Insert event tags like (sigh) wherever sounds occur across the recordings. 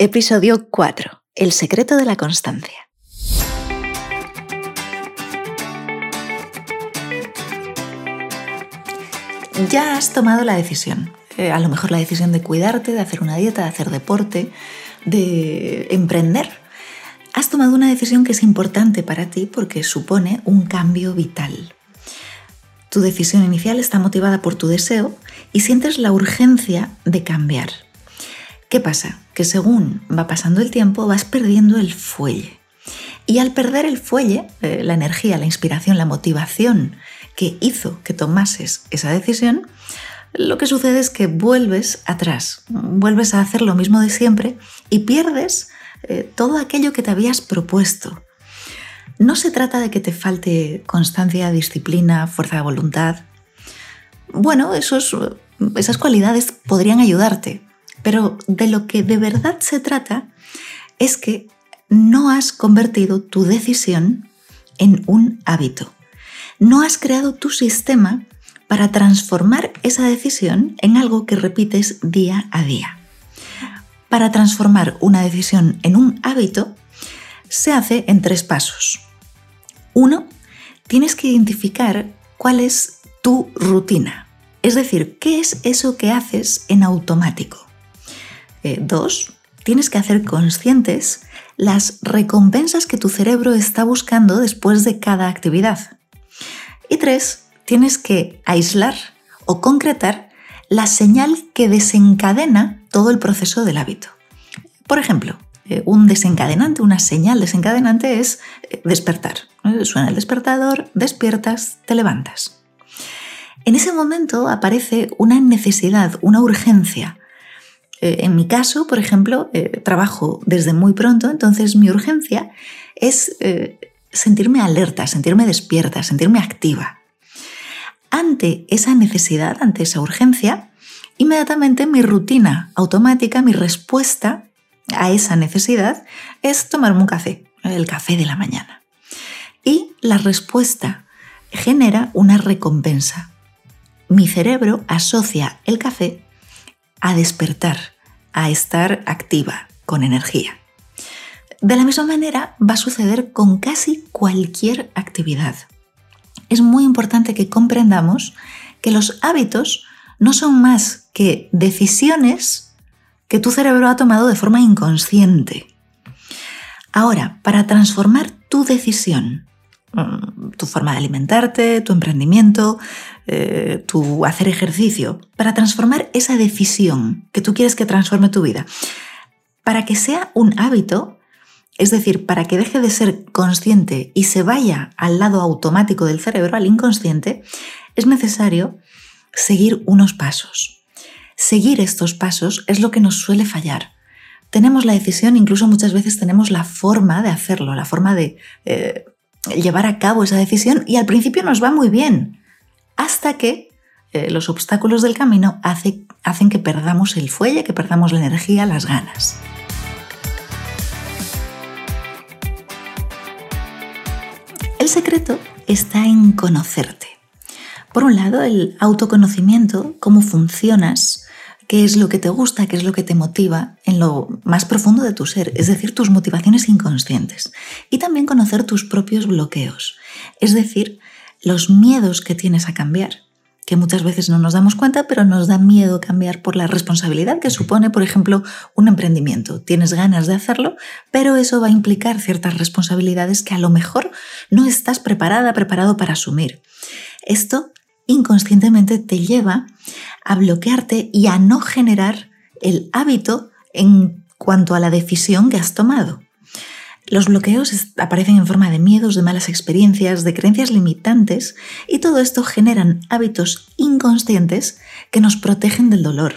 Episodio 4. El secreto de la constancia. Ya has tomado la decisión. Eh, a lo mejor la decisión de cuidarte, de hacer una dieta, de hacer deporte, de emprender. Has tomado una decisión que es importante para ti porque supone un cambio vital. Tu decisión inicial está motivada por tu deseo y sientes la urgencia de cambiar. ¿Qué pasa? Que según va pasando el tiempo vas perdiendo el fuelle. Y al perder el fuelle, eh, la energía, la inspiración, la motivación que hizo que tomases esa decisión, lo que sucede es que vuelves atrás, vuelves a hacer lo mismo de siempre y pierdes eh, todo aquello que te habías propuesto, no se trata de que te falte constancia, disciplina, fuerza de voluntad. Bueno, esos, esas cualidades podrían ayudarte, pero de lo que de verdad se trata es que no has convertido tu decisión en un hábito. No has creado tu sistema para transformar esa decisión en algo que repites día a día. Para transformar una decisión en un hábito, se hace en tres pasos. Uno, tienes que identificar cuál es tu rutina, es decir, qué es eso que haces en automático. Eh, dos, tienes que hacer conscientes las recompensas que tu cerebro está buscando después de cada actividad. Y tres, tienes que aislar o concretar la señal que desencadena todo el proceso del hábito. Por ejemplo, eh, un desencadenante, una señal desencadenante es eh, despertar. Suena el despertador, despiertas, te levantas. En ese momento aparece una necesidad, una urgencia. Eh, en mi caso, por ejemplo, trabajo desde muy pronto, entonces mi urgencia es sentirme alerta, sentirme despierta, sentirme activa. Ante esa necesidad, ante esa urgencia, inmediatamente mi rutina automática, mi respuesta a esa necesidad es tomarme un café, el café de la mañana. Y la respuesta genera una recompensa. Mi cerebro asocia el café a despertar, a estar activa, con energía. De la misma manera va a suceder con casi cualquier actividad. Es muy importante que comprendamos que los hábitos no son más que decisiones que tu cerebro ha tomado de forma inconsciente. Ahora, para transformar tu decisión, mm, tu forma de alimentarte, tu emprendimiento, eh, tu hacer ejercicio, para transformar esa decisión que tú quieres que transforme tu vida, para que sea un hábito, es decir, para que deje de ser consciente y se vaya al lado automático del cerebro, al inconsciente, es necesario seguir unos pasos. Seguir estos pasos es lo que nos suele fallar. Tenemos la decisión, incluso muchas veces tenemos la forma de hacerlo, la forma de eh, llevar a cabo esa decisión y al principio nos va muy bien, hasta que eh, los obstáculos del camino hacen que perdamos el fuelle, que perdamos la energía, las ganas. El secreto está en conocerte. Por un lado, el autoconocimiento, cómo funcionas, qué es lo que te gusta, qué es lo que te motiva en lo más profundo de tu ser, es decir, tus motivaciones inconscientes. Y también conocer tus propios bloqueos, es decir, los miedos que tienes a cambiar, que muchas veces no nos damos cuenta, pero nos da miedo cambiar por la responsabilidad que supone, por ejemplo, un emprendimiento. Tienes ganas de hacerlo, pero eso va a implicar ciertas responsabilidades que a lo mejor no estás preparada, preparado para asumir. Esto inconscientemente te lleva a bloquearte y a no generar el hábito en cuanto a la decisión que has tomado. Los bloqueos aparecen en forma de miedos, de malas experiencias, de creencias limitantes y todo esto generan hábitos inconscientes que nos protegen del dolor.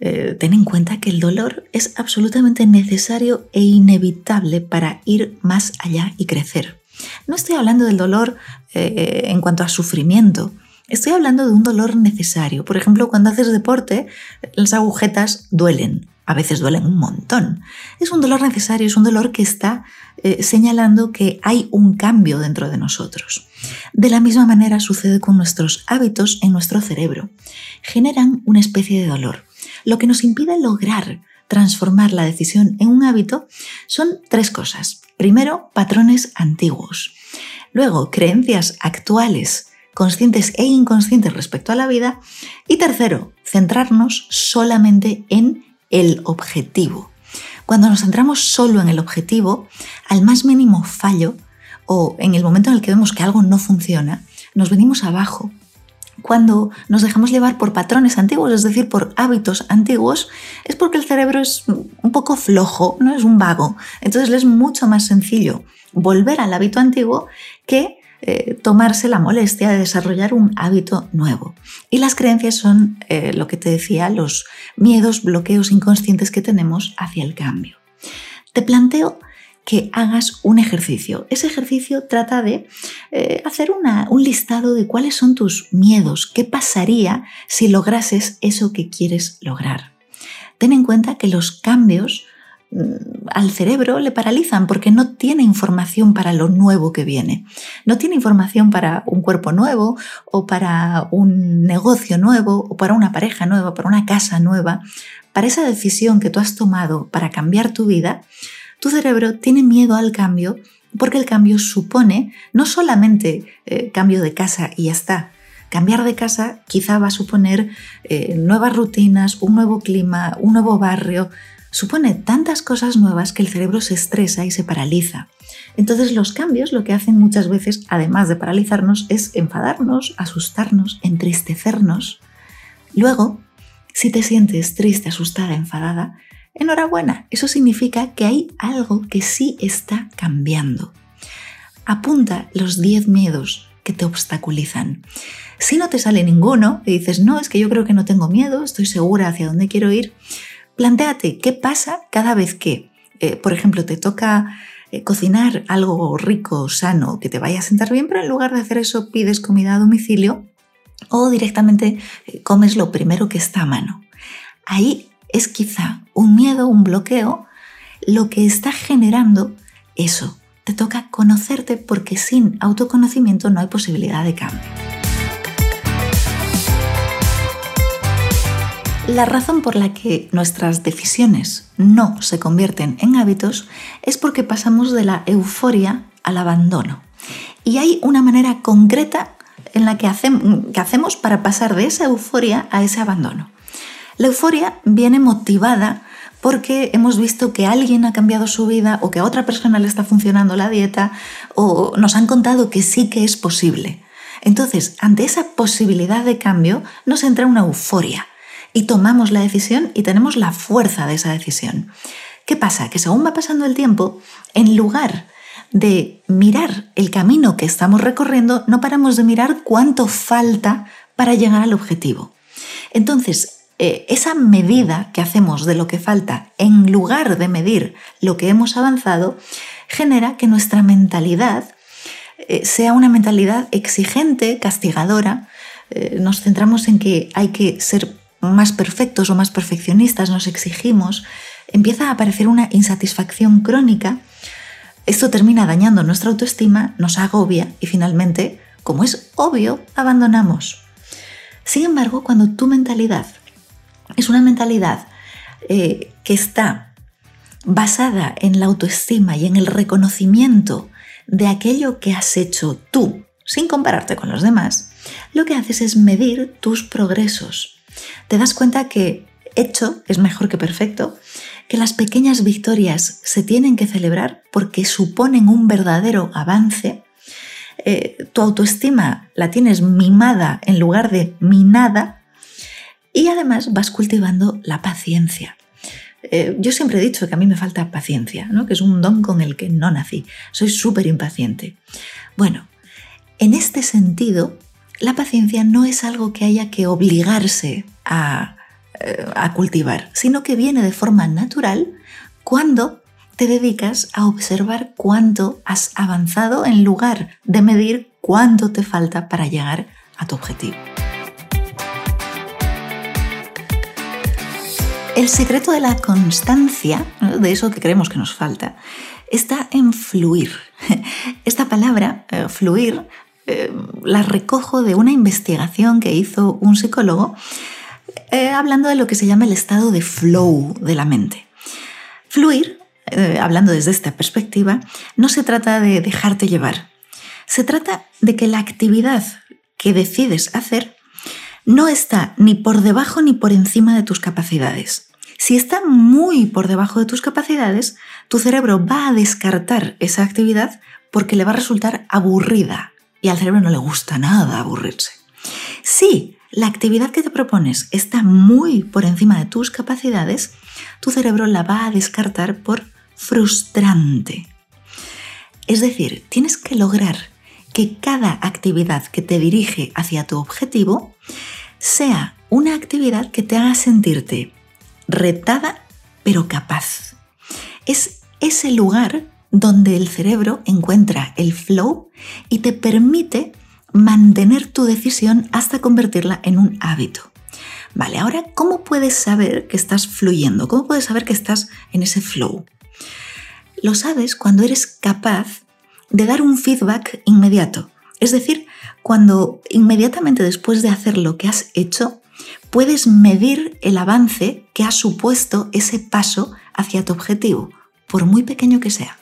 Eh, ten en cuenta que el dolor es absolutamente necesario e inevitable para ir más allá y crecer. No estoy hablando del dolor eh, en cuanto a sufrimiento, Estoy hablando de un dolor necesario. Por ejemplo, cuando haces deporte, las agujetas duelen. A veces duelen un montón. Es un dolor necesario, es un dolor que está eh, señalando que hay un cambio dentro de nosotros. De la misma manera sucede con nuestros hábitos en nuestro cerebro. Generan una especie de dolor, lo que nos impide lograr transformar la decisión en un hábito son tres cosas. Primero, patrones antiguos. Luego, creencias actuales, conscientes e inconscientes respecto a la vida. Y tercero, centrarnos solamente en el objetivo. Cuando nos centramos solo en el objetivo, al más mínimo fallo o en el momento en el que vemos que algo no funciona, nos venimos abajo. Cuando nos dejamos llevar por patrones antiguos, es decir, por hábitos antiguos, es porque el cerebro es un poco flojo, no es un vago. Entonces es mucho más sencillo volver al hábito antiguo que eh, tomarse la molestia de desarrollar un hábito nuevo. Y las creencias son, eh, lo que te decía, los miedos, bloqueos inconscientes que tenemos hacia el cambio. Te planteo que hagas un ejercicio. Ese ejercicio trata de eh, hacer un listado de cuáles son tus miedos, qué pasaría si lograses eso que quieres lograr. Ten en cuenta que los cambios al cerebro le paralizan porque no tiene información para lo nuevo que viene. No tiene información para un cuerpo nuevo o para un negocio nuevo o para una pareja nueva, para una casa nueva. Para esa decisión que tú has tomado para cambiar tu vida, tu cerebro tiene miedo al cambio porque el cambio supone no solamente eh, cambio de casa y ya está, Cambiar de casa quizá va a suponer eh, nuevas rutinas, un nuevo clima, un nuevo barrio, supone tantas cosas nuevas que el cerebro se estresa y se paraliza. Entonces los cambios lo que hacen muchas veces, además de paralizarnos, es enfadarnos, asustarnos, entristecernos. Luego, si te sientes triste, asustada, enfadada, enhorabuena, eso significa que hay algo que sí está cambiando. Apunta los 10 miedos que te obstaculizan. Si no te sale ninguno y dices, no, es que yo creo que no tengo miedo, estoy segura hacia dónde quiero ir, Plantéate qué pasa cada vez que, eh, por ejemplo, te toca eh, cocinar algo rico, sano, que te vaya a sentar bien, pero en lugar de hacer eso pides comida a domicilio o directamente eh, comes lo primero que está a mano. Ahí es quizá un miedo, un bloqueo, lo que está generando eso. Te toca conocerte porque sin autoconocimiento no hay posibilidad de cambio. La razón por la que nuestras decisiones no se convierten en hábitos es porque pasamos de la euforia al abandono. Y hay una manera concreta en la que, hacemos para pasar de esa euforia a ese abandono. La euforia viene motivada porque hemos visto que alguien ha cambiado su vida o que a otra persona le está funcionando la dieta o nos han contado que sí que es posible. Entonces, ante esa posibilidad de cambio, nos entra una euforia y tomamos la decisión y tenemos la fuerza de esa decisión. ¿Qué pasa? Que según va pasando el tiempo, en lugar de mirar el camino que estamos recorriendo, no paramos de mirar cuánto falta para llegar al objetivo. Entonces, eh, esa medida que hacemos de lo que falta, en lugar de medir lo que hemos avanzado, genera que nuestra mentalidad eh, sea una mentalidad exigente, castigadora. Eh, nos centramos en que hay que ser más perfectos o más perfeccionistas, nos exigimos, empieza a aparecer una insatisfacción crónica. Esto termina dañando nuestra autoestima, nos agobia y finalmente, como es obvio, abandonamos. Sin embargo, cuando tu mentalidad es una mentalidad eh, que está basada en la autoestima y en el reconocimiento de aquello que has hecho tú, sin compararte con los demás, lo que haces es medir tus progresos te das cuenta que hecho es mejor que perfecto, que las pequeñas victorias se tienen que celebrar porque suponen un verdadero avance, eh, tu autoestima la tienes mimada en lugar de minada y además vas cultivando la paciencia. Eh, yo siempre he dicho que a mí me falta paciencia, ¿no? que es un don con el que no nací. Soy súper impaciente. Bueno, en este sentido, la paciencia no es algo que haya que obligarse a, eh, a cultivar, sino que viene de forma natural cuando te dedicas a observar cuánto has avanzado en lugar de medir cuánto te falta para llegar a tu objetivo. El secreto de la constancia, de eso que creemos que nos falta, está en fluir. (laughs) Esta palabra, eh, fluir, eh, la recojo de una investigación que hizo un psicólogo eh, hablando de lo que se llama el estado de flow de la mente. Fluir, eh, hablando desde esta perspectiva, no se trata de dejarte llevar. Se trata de que la actividad que decides hacer no está ni por debajo ni por encima de tus capacidades. Si está muy por debajo de tus capacidades, tu cerebro va a descartar esa actividad porque le va a resultar aburrida y al cerebro no le gusta nada aburrirse. Si la actividad que te propones está muy por encima de tus capacidades, tu cerebro la va a descartar por frustrante. Es decir, tienes que lograr que cada actividad que te dirige hacia tu objetivo sea una actividad que te haga sentirte retada pero capaz. Es ese lugar donde el cerebro encuentra el flow y te permite mantener tu decisión hasta convertirla en un hábito. Vale, ahora, ¿cómo puedes saber que estás fluyendo? ¿Cómo puedes saber que estás en ese flow? Lo sabes cuando eres capaz de dar un feedback inmediato. Es decir, cuando inmediatamente después de hacer lo que has hecho, puedes medir el avance que ha supuesto ese paso hacia tu objetivo, por muy pequeño que sea.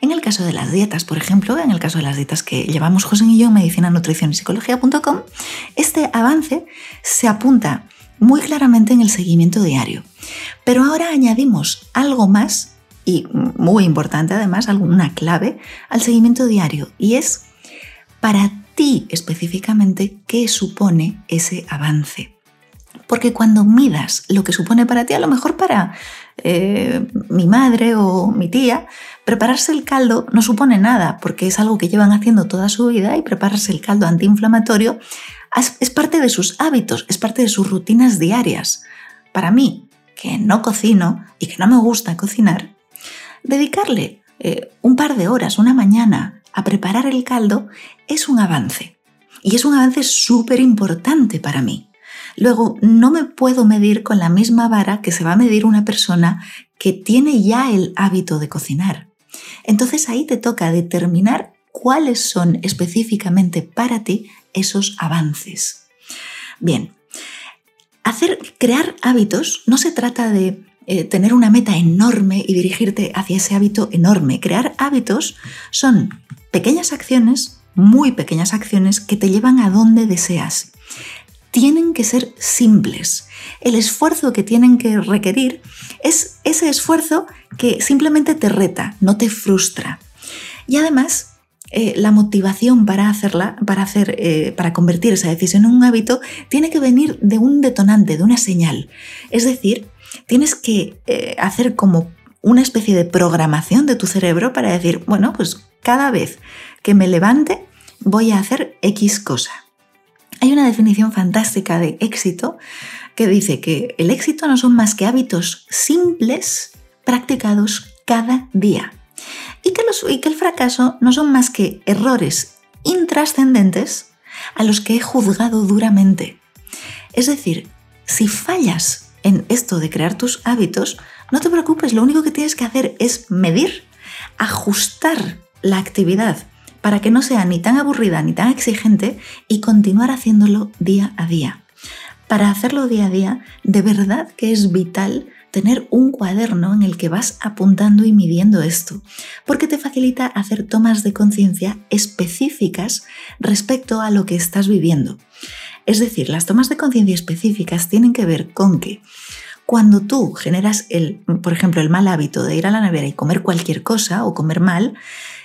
En el caso de las dietas, por ejemplo, en el caso de las dietas que llevamos José y yo en medicina, nutrición y psicología.com, este avance se apunta muy claramente en el seguimiento diario. Pero ahora añadimos algo más y muy importante además, alguna clave al seguimiento diario y es para ti específicamente qué supone ese avance. Porque cuando midas lo que supone para ti, a lo mejor para eh, mi madre o mi tía, prepararse el caldo no supone nada, porque es algo que llevan haciendo toda su vida y prepararse el caldo antiinflamatorio es parte de sus hábitos, es parte de sus rutinas diarias. Para mí, que no cocino y que no me gusta cocinar, dedicarle eh, un par de horas, una mañana, a preparar el caldo es un avance. Y es un avance súper importante para mí. Luego, no me puedo medir con la misma vara que se va a medir una persona que tiene ya el hábito de cocinar. Entonces ahí te toca determinar cuáles son específicamente para ti esos avances. Bien, hacer crear hábitos no se trata de eh, tener una meta enorme y dirigirte hacia ese hábito enorme. Crear hábitos son pequeñas acciones, muy pequeñas acciones que te llevan a donde deseas tienen que ser simples. El esfuerzo que tienen que requerir es ese esfuerzo que simplemente te reta, no te frustra. Y además, eh, la motivación para hacerla, para, hacer, eh, para convertir esa decisión en un hábito, tiene que venir de un detonante, de una señal. Es decir, tienes que eh, hacer como una especie de programación de tu cerebro para decir, bueno, pues cada vez que me levante voy a hacer X cosa. Hay una definición fantástica de éxito que dice que el éxito no son más que hábitos simples practicados cada día y que, que el fracaso no son más que errores intrascendentes a los que he juzgado duramente. Es decir, si fallas en esto de crear tus hábitos, no te preocupes, lo único que tienes que hacer es medir, ajustar la actividad para que no sea ni tan aburrida ni tan exigente y continuar haciéndolo día a día. Para hacerlo día a día, de verdad que es vital tener un cuaderno en el que vas apuntando y midiendo esto, porque te facilita hacer tomas de conciencia específicas respecto a lo que estás viviendo. Es decir, las tomas de conciencia específicas tienen que ver con que cuando tú generas el, por ejemplo, el mal hábito de ir a la nevera y comer cualquier cosa o comer mal,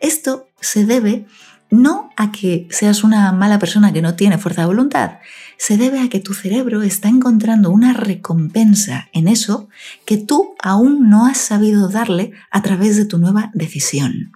esto se debe no a que seas una mala persona que no tiene fuerza de voluntad, se debe a que tu cerebro está encontrando una recompensa en eso que tú aún no has sabido darle a través de tu nueva decisión.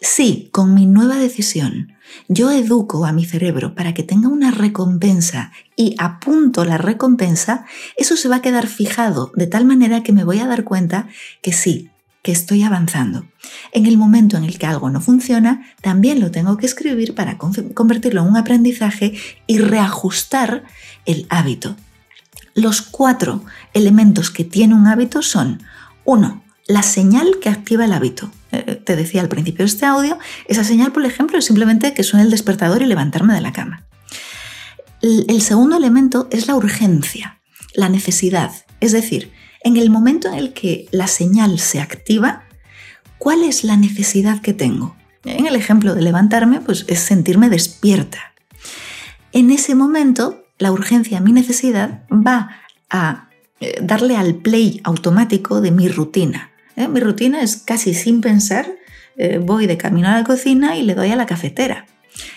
Si con mi nueva decisión yo educo a mi cerebro para que tenga una recompensa y apunto la recompensa, eso se va a quedar fijado de tal manera que me voy a dar cuenta que sí, que estoy avanzando. En el momento en el que algo no funciona, también lo tengo que escribir para convertirlo en un aprendizaje y reajustar el hábito. Los cuatro elementos que tiene un hábito son, uno, la señal que activa el hábito. Eh, te decía al principio de este audio, esa señal, por ejemplo, es simplemente que suene el despertador y levantarme de la cama. El segundo elemento es la urgencia, la necesidad. Es decir, en el momento en el que la señal se activa, ¿cuál es la necesidad que tengo? En el ejemplo de levantarme, pues es sentirme despierta. En ese momento, la urgencia, mi necesidad, va a eh, darle al play automático de mi rutina. ¿eh? Mi rutina es casi sin pensar, eh, voy de camino a la cocina y le doy a la cafetera.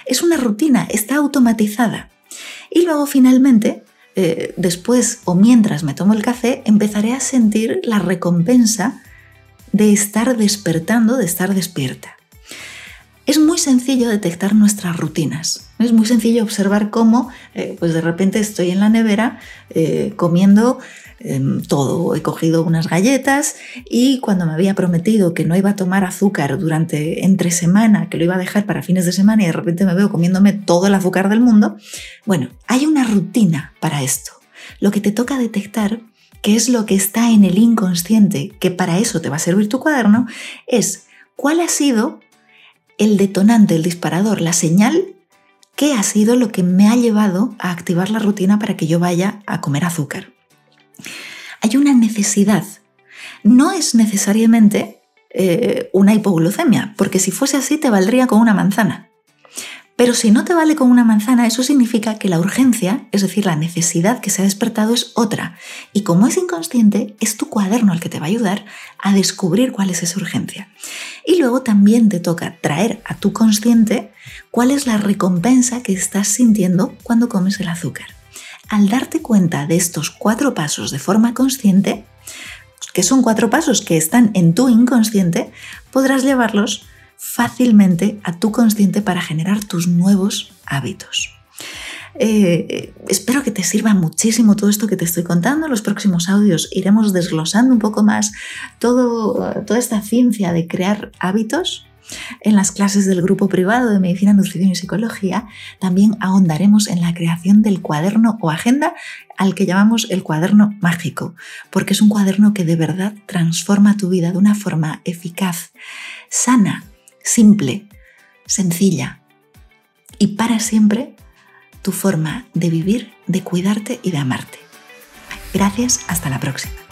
Es una rutina, está automatizada. Y luego finalmente, después o mientras me tomo el café, empezaré a sentir la recompensa de estar despertando, de estar despierta. Es muy sencillo detectar nuestras rutinas. Es muy sencillo observar cómo, eh, pues de repente estoy en la nevera eh, comiendo em, todo. He cogido unas galletas y cuando me había prometido que no iba a tomar azúcar durante entre semana, que lo iba a dejar para fines de semana y de repente me veo comiéndome todo el azúcar del mundo. Bueno, hay una rutina para esto. Lo que te toca detectar qué es lo que está en el inconsciente, que para eso te va a servir tu cuaderno, es cuál ha sido el detonante, el disparador, la señal que ha sido lo que me ha llevado a activar la rutina para que yo vaya a comer azúcar. Hay una necesidad. No es necesariamente eh, una hipoglucemia, porque si fuese así te valdría con una manzana. Pero si no te vale con una manzana, eso significa que la urgencia, es decir, la necesidad que se ha despertado es otra. Y como es inconsciente, es tu cuaderno el que te va a ayudar a descubrir cuál es esa urgencia. Y luego también te toca traer a tu consciente cuál es la recompensa que estás sintiendo cuando comes el azúcar. Al darte cuenta de estos cuatro pasos de forma consciente, que son cuatro pasos que están en tu inconsciente, podrás llevarlos fácilmente a tu consciente para generar tus nuevos hábitos. Eh, espero que te sirva muchísimo todo esto que te estoy contando. En los próximos audios iremos desglosando un poco más toda esta ciencia de crear hábitos. En las clases del grupo privado de Medicina, Nutrición y Psicología también ahondaremos en la creación del cuaderno o agenda al que llamamos el cuaderno mágico, porque es un cuaderno que de verdad transforma tu vida de una forma eficaz, sana, simple, sencilla y para siempre tu forma de vivir, de cuidarte y de amarte. Gracias, hasta la próxima.